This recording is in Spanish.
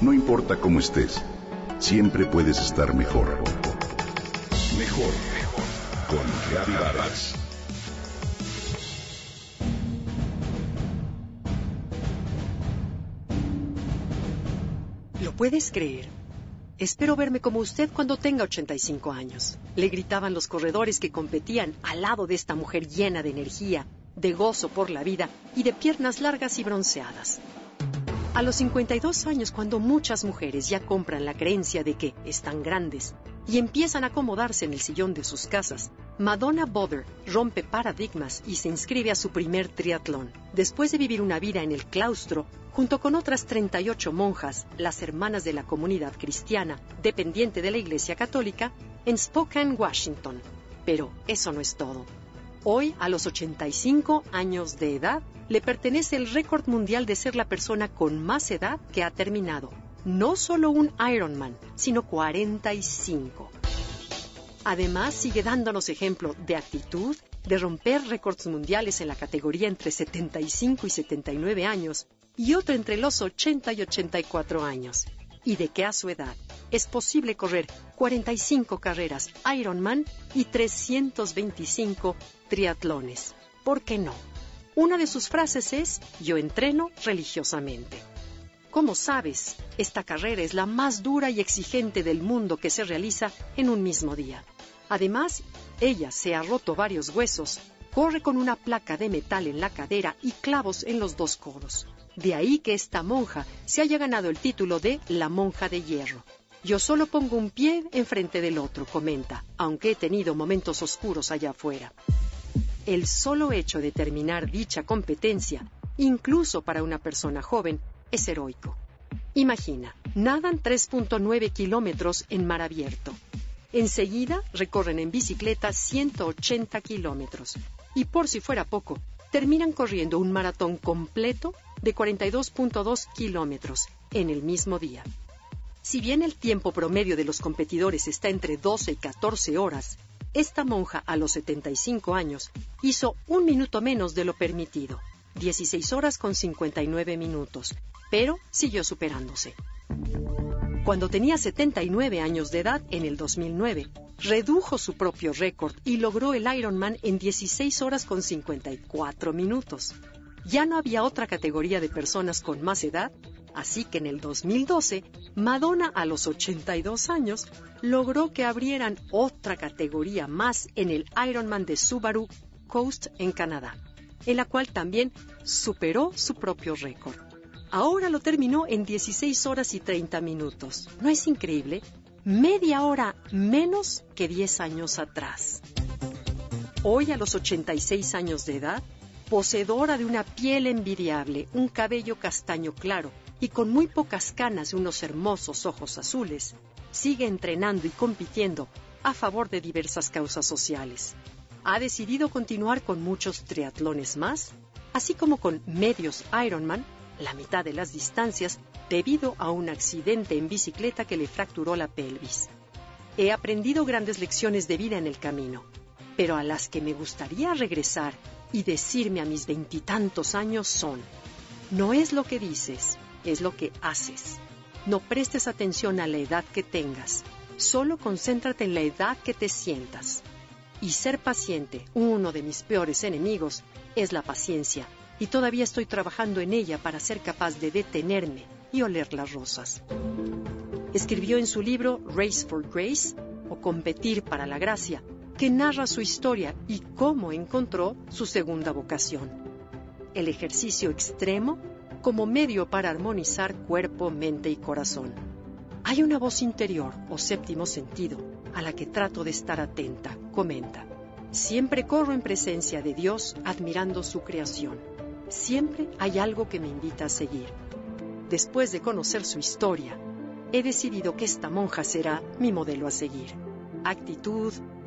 No importa cómo estés, siempre puedes estar mejor. Mejor, mejor. Con Reavivadas. ¿Lo puedes creer? Espero verme como usted cuando tenga 85 años. Le gritaban los corredores que competían al lado de esta mujer llena de energía, de gozo por la vida y de piernas largas y bronceadas. A los 52 años, cuando muchas mujeres ya compran la creencia de que están grandes y empiezan a acomodarse en el sillón de sus casas, Madonna Bother rompe paradigmas y se inscribe a su primer triatlón. Después de vivir una vida en el claustro, junto con otras 38 monjas, las hermanas de la comunidad cristiana, dependiente de la Iglesia Católica, en Spokane, Washington. Pero eso no es todo. Hoy, a los 85 años de edad, le pertenece el récord mundial de ser la persona con más edad que ha terminado. No solo un Ironman, sino 45. Además, sigue dándonos ejemplo de actitud, de romper récords mundiales en la categoría entre 75 y 79 años y otro entre los 80 y 84 años. Y de que a su edad es posible correr 45 carreras Ironman y 325 triatlones. ¿Por qué no? Una de sus frases es, yo entreno religiosamente. Como sabes, esta carrera es la más dura y exigente del mundo que se realiza en un mismo día. Además, ella se ha roto varios huesos, corre con una placa de metal en la cadera y clavos en los dos codos. De ahí que esta monja se haya ganado el título de la monja de hierro. Yo solo pongo un pie enfrente del otro, comenta, aunque he tenido momentos oscuros allá afuera. El solo hecho de terminar dicha competencia, incluso para una persona joven, es heroico. Imagina, nadan 3.9 kilómetros en mar abierto. Enseguida recorren en bicicleta 180 kilómetros. Y por si fuera poco, terminan corriendo un maratón completo de 42.2 kilómetros en el mismo día. Si bien el tiempo promedio de los competidores está entre 12 y 14 horas, esta monja a los 75 años hizo un minuto menos de lo permitido, 16 horas con 59 minutos, pero siguió superándose. Cuando tenía 79 años de edad, en el 2009, redujo su propio récord y logró el Ironman en 16 horas con 54 minutos. Ya no había otra categoría de personas con más edad Así que en el 2012, Madonna a los 82 años logró que abrieran otra categoría más en el Ironman de Subaru Coast en Canadá, en la cual también superó su propio récord. Ahora lo terminó en 16 horas y 30 minutos. ¿No es increíble? Media hora menos que 10 años atrás. Hoy, a los 86 años de edad, poseedora de una piel envidiable, un cabello castaño claro, y con muy pocas canas y unos hermosos ojos azules, sigue entrenando y compitiendo a favor de diversas causas sociales. Ha decidido continuar con muchos triatlones más, así como con medios Ironman, la mitad de las distancias, debido a un accidente en bicicleta que le fracturó la pelvis. He aprendido grandes lecciones de vida en el camino, pero a las que me gustaría regresar y decirme a mis veintitantos años son, no es lo que dices, es lo que haces. No prestes atención a la edad que tengas, solo concéntrate en la edad que te sientas. Y ser paciente, uno de mis peores enemigos, es la paciencia, y todavía estoy trabajando en ella para ser capaz de detenerme y oler las rosas. Escribió en su libro Race for Grace, o Competir para la Gracia, que narra su historia y cómo encontró su segunda vocación. El ejercicio extremo como medio para armonizar cuerpo, mente y corazón. Hay una voz interior o séptimo sentido a la que trato de estar atenta, comenta. Siempre corro en presencia de Dios admirando su creación. Siempre hay algo que me invita a seguir. Después de conocer su historia, he decidido que esta monja será mi modelo a seguir. Actitud,